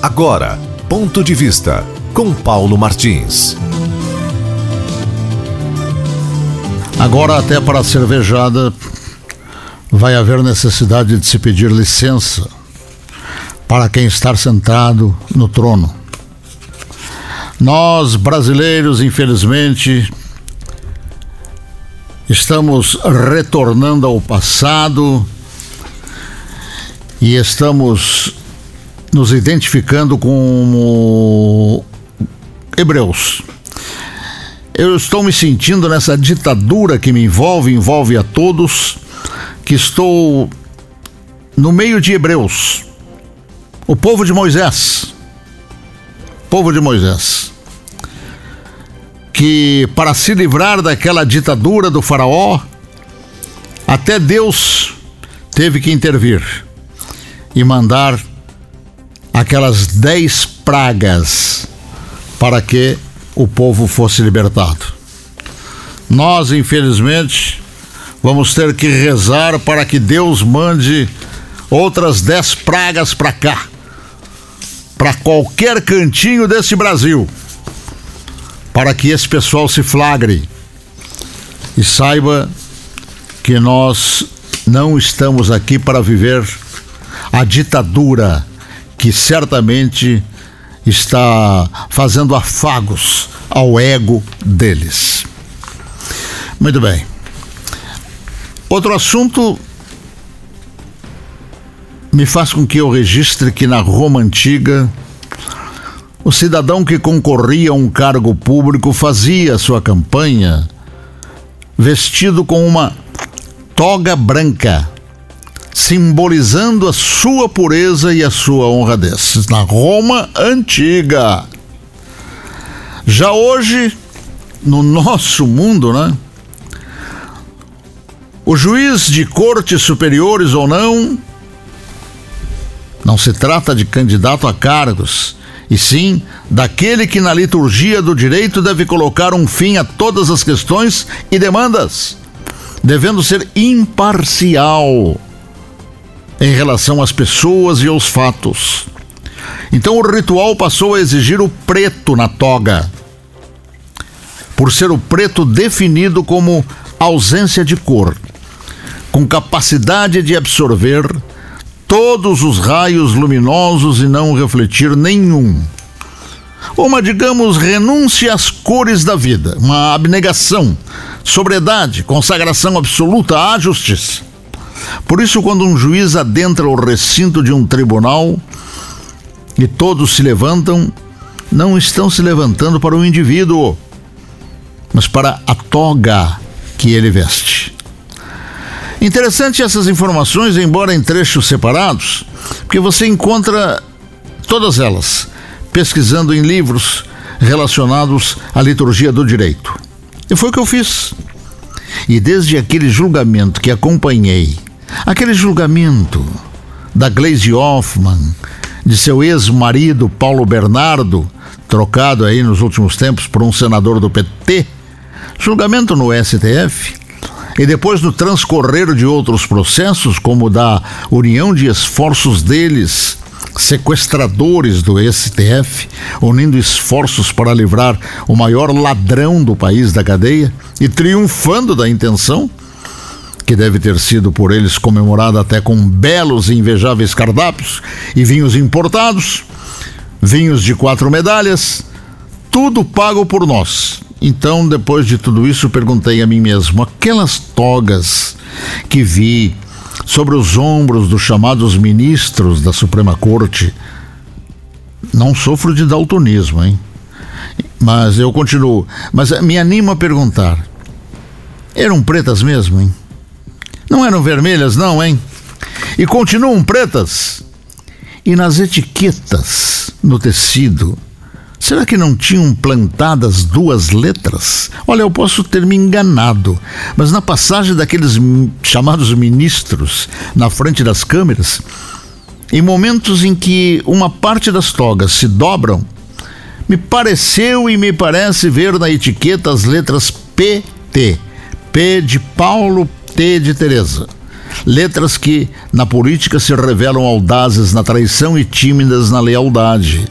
Agora, ponto de vista com Paulo Martins. Agora, até para a cervejada, vai haver necessidade de se pedir licença para quem está sentado no trono. Nós, brasileiros, infelizmente, estamos retornando ao passado e estamos nos identificando como hebreus. Eu estou me sentindo nessa ditadura que me envolve, envolve a todos, que estou no meio de hebreus, o povo de Moisés. Povo de Moisés. Que para se livrar daquela ditadura do Faraó, até Deus teve que intervir e mandar aquelas dez pragas para que o povo fosse libertado. Nós, infelizmente, vamos ter que rezar para que Deus mande outras dez pragas para cá, para qualquer cantinho desse Brasil, para que esse pessoal se flagre e saiba que nós não estamos aqui para viver a ditadura que certamente está fazendo afagos ao ego deles. Muito bem. Outro assunto me faz com que eu registre que na Roma antiga o cidadão que concorria a um cargo público fazia sua campanha vestido com uma toga branca simbolizando a sua pureza e a sua honradez. Na Roma antiga. Já hoje, no nosso mundo, né? O juiz de cortes superiores ou não, não se trata de candidato a cargos, e sim daquele que na liturgia do direito deve colocar um fim a todas as questões e demandas, devendo ser imparcial em relação às pessoas e aos fatos. Então o ritual passou a exigir o preto na toga, por ser o preto definido como ausência de cor, com capacidade de absorver todos os raios luminosos e não refletir nenhum. Uma, digamos, renúncia às cores da vida, uma abnegação, sobriedade, consagração absoluta à justiça. Por isso, quando um juiz adentra o recinto de um tribunal e todos se levantam, não estão se levantando para o indivíduo, mas para a toga que ele veste. Interessante essas informações, embora em trechos separados, porque você encontra todas elas pesquisando em livros relacionados à liturgia do direito. E foi o que eu fiz. E desde aquele julgamento que acompanhei Aquele julgamento da Glaze Hoffman, de seu ex-marido Paulo Bernardo, trocado aí nos últimos tempos por um senador do PT, julgamento no STF, e depois no transcorrer de outros processos, como da união de esforços deles, sequestradores do STF, unindo esforços para livrar o maior ladrão do país da cadeia e triunfando da intenção, que deve ter sido por eles comemorada até com belos e invejáveis cardápios e vinhos importados, vinhos de quatro medalhas, tudo pago por nós. Então, depois de tudo isso, perguntei a mim mesmo: aquelas togas que vi sobre os ombros dos chamados ministros da Suprema Corte, não sofro de daltonismo, hein? Mas eu continuo. Mas me animo a perguntar: eram pretas mesmo, hein? Não eram vermelhas, não, hein? E continuam pretas. E nas etiquetas, no tecido, será que não tinham plantadas duas letras? Olha, eu posso ter me enganado, mas na passagem daqueles chamados ministros na frente das câmeras, em momentos em que uma parte das togas se dobram, me pareceu e me parece ver na etiqueta as letras PT. P de Paulo, T de Teresa. Letras que, na política, se revelam audazes na traição e tímidas na lealdade.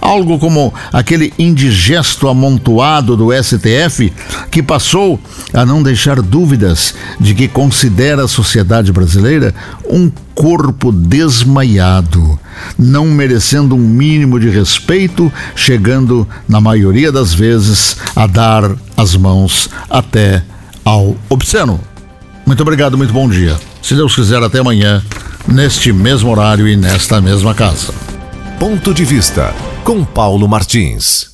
Algo como aquele indigesto amontoado do STF que passou a não deixar dúvidas de que considera a sociedade brasileira um corpo desmaiado, não merecendo um mínimo de respeito, chegando, na maioria das vezes, a dar as mãos até ao obsceno. Muito obrigado, muito bom dia. Se Deus quiser, até amanhã, neste mesmo horário e nesta mesma casa. Ponto de vista com Paulo Martins.